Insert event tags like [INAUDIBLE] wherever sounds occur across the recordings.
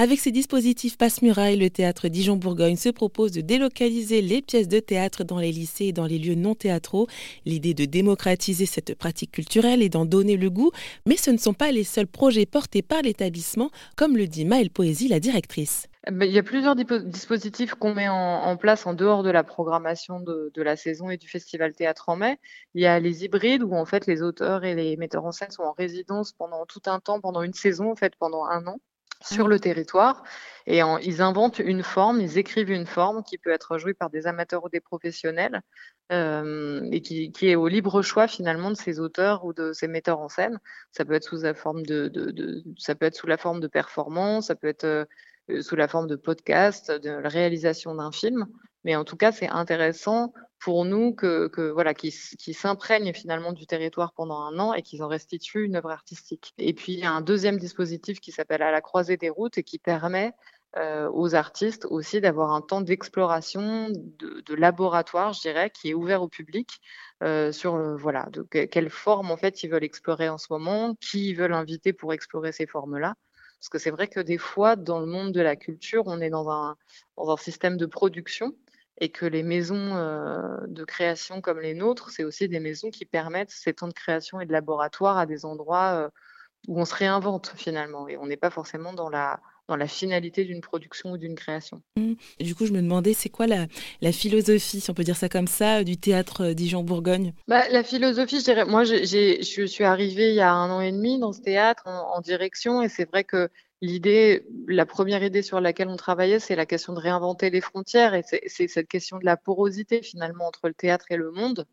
Avec ces dispositifs passe-muraille, le théâtre Dijon-Bourgogne se propose de délocaliser les pièces de théâtre dans les lycées et dans les lieux non théâtraux. L'idée de démocratiser cette pratique culturelle et d'en donner le goût, mais ce ne sont pas les seuls projets portés par l'établissement, comme le dit Maëlle Poésie, la directrice. Il y a plusieurs dispositifs qu'on met en, place en dehors de la programmation de, de, la saison et du festival théâtre en mai. Il y a les hybrides où en fait les auteurs et les metteurs en scène sont en résidence pendant tout un temps, pendant une saison en fait, pendant un an sur mmh. le territoire et ils inventent une forme, ils écrivent une forme qui peut être jouée par des amateurs ou des professionnels euh, et qui, qui, est au libre choix finalement de ces auteurs ou de ces metteurs en scène. Ça peut être sous la forme de, de, de ça peut être sous la forme de performance, ça peut être euh, sous la forme de podcast, de la réalisation d'un film. Mais en tout cas, c'est intéressant pour nous que, voilà, qu'ils s'imprègnent finalement du territoire pendant un an et qu'ils en restituent une œuvre artistique. Et puis il y a un deuxième dispositif qui s'appelle à la croisée des routes et qui permet euh, aux artistes aussi d'avoir un temps d'exploration, de, laboratoire, je dirais, qui est ouvert au public euh, sur euh, voilà de quelle en fait ils veulent explorer en ce moment, qui ils veulent inviter pour explorer ces formes-là. Parce que c'est vrai que des fois, dans le monde de la culture, on est dans un, dans un système de production et que les maisons euh, de création comme les nôtres, c'est aussi des maisons qui permettent ces temps de création et de laboratoire à des endroits euh, où on se réinvente finalement et on n'est pas forcément dans la dans la finalité d'une production ou d'une création. Mmh. Du coup, je me demandais, c'est quoi la, la, philosophie, si on peut dire ça comme ça, du théâtre euh, Dijon-Bourgogne? Bah, La philosophie, je dirais, moi, je suis arrivée il y a un an et demi dans ce théâtre en, en direction, et c'est vrai que L'idée, la première idée sur laquelle on travaillait, c'est la question de réinventer les frontières et c'est cette question de la porosité finalement entre le théâtre et le monde.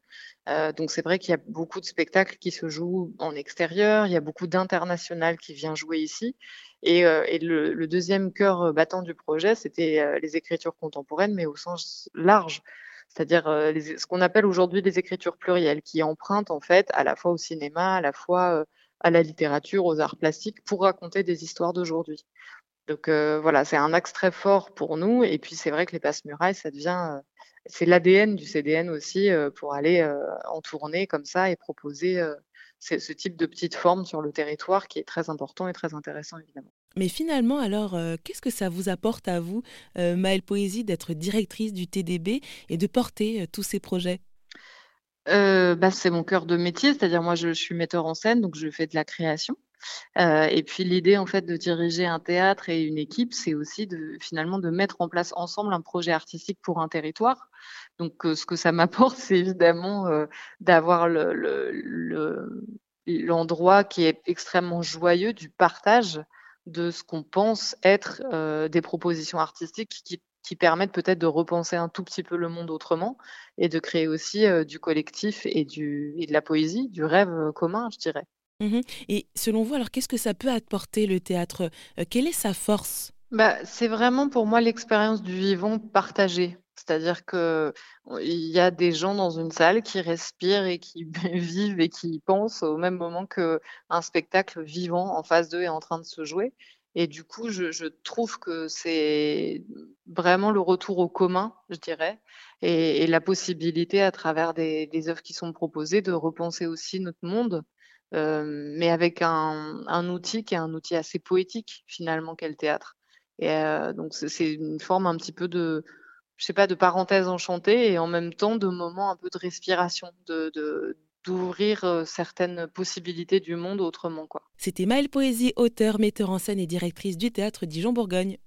Euh, donc c'est vrai qu'il y a beaucoup de spectacles qui se jouent en extérieur, il y a beaucoup d'international qui vient jouer ici. Et, euh, et le, le, deuxième cœur battant du projet, c'était euh, les écritures contemporaines, mais au sens large c'est-à-dire euh, ce qu'on appelle aujourd'hui les écritures plurielles, qui empruntent en fait à la fois au cinéma, à la fois euh, à la littérature, aux arts plastiques, pour raconter des histoires d'aujourd'hui. Donc euh, voilà, c'est un axe très fort pour nous. Et puis c'est vrai que les passe-murailles, ça devient, euh, c'est l'ADN du CDN aussi euh, pour aller en tournée comme ça et proposer ce type de petite forme sur le territoire qui est très important et très intéressant évidemment. Mais finalement, alors, qu'est-ce que ça vous apporte à vous, Maëlle Poésie, d'être directrice du TDB et de porter tous ces projets? Euh, bah, c'est mon cœur de métier, c'est-à-dire moi je, suis metteur en scène, donc je fais de la création. Euh, et puis l'idée en fait de diriger un théâtre et une équipe, c'est aussi finalement de mettre en place ensemble un projet artistique pour un territoire. Donc euh, ce que ça [LAUGHS] m'apporte, c'est évidemment d'avoir le, le, l'endroit qui est extrêmement joyeux du partage de ce qu'on pense être des propositions artistiques qui qui permettent peut-être de repenser un tout petit peu le monde autrement et de créer aussi euh, du collectif et, du, et de la poésie, du rêve euh, commun, je dirais. Mmh et selon vous, alors qu'est-ce que ça peut apporter le théâtre? Euh, Quelle est sa force? Bah, C'est vraiment pour moi l'expérience du vivant partagé. C'est-à-dire qu'il y a des gens dans une salle qui respirent et qui [LAUGHS] vivent et qui pensent au même moment qu'un spectacle vivant en face d'eux est en train de se jouer. Et du coup, je, trouve que c'est vraiment le retour au commun, je dirais, et, la possibilité à travers des, œuvres qui sont proposées de repenser aussi notre monde, euh, mais avec un, outil qui est un outil assez poétique finalement qu'est le théâtre. Et euh, donc c'est une forme un petit peu de, je sais pas, de parenthèse enchantée et en même temps de moment un peu de respiration, de d'ouvrir euh, certaines possibilités du monde autrement. quoi. C'était Maëlle Poésie, auteure, metteur en scène et directrice du théâtre Dijon-Bourgogne.